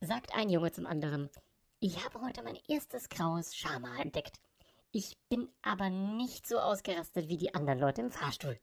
sagt ein Junge zum anderen. Ich habe heute mein erstes graues Schama entdeckt. Ich bin aber nicht so ausgerastet wie die anderen Leute im Fahrstuhl.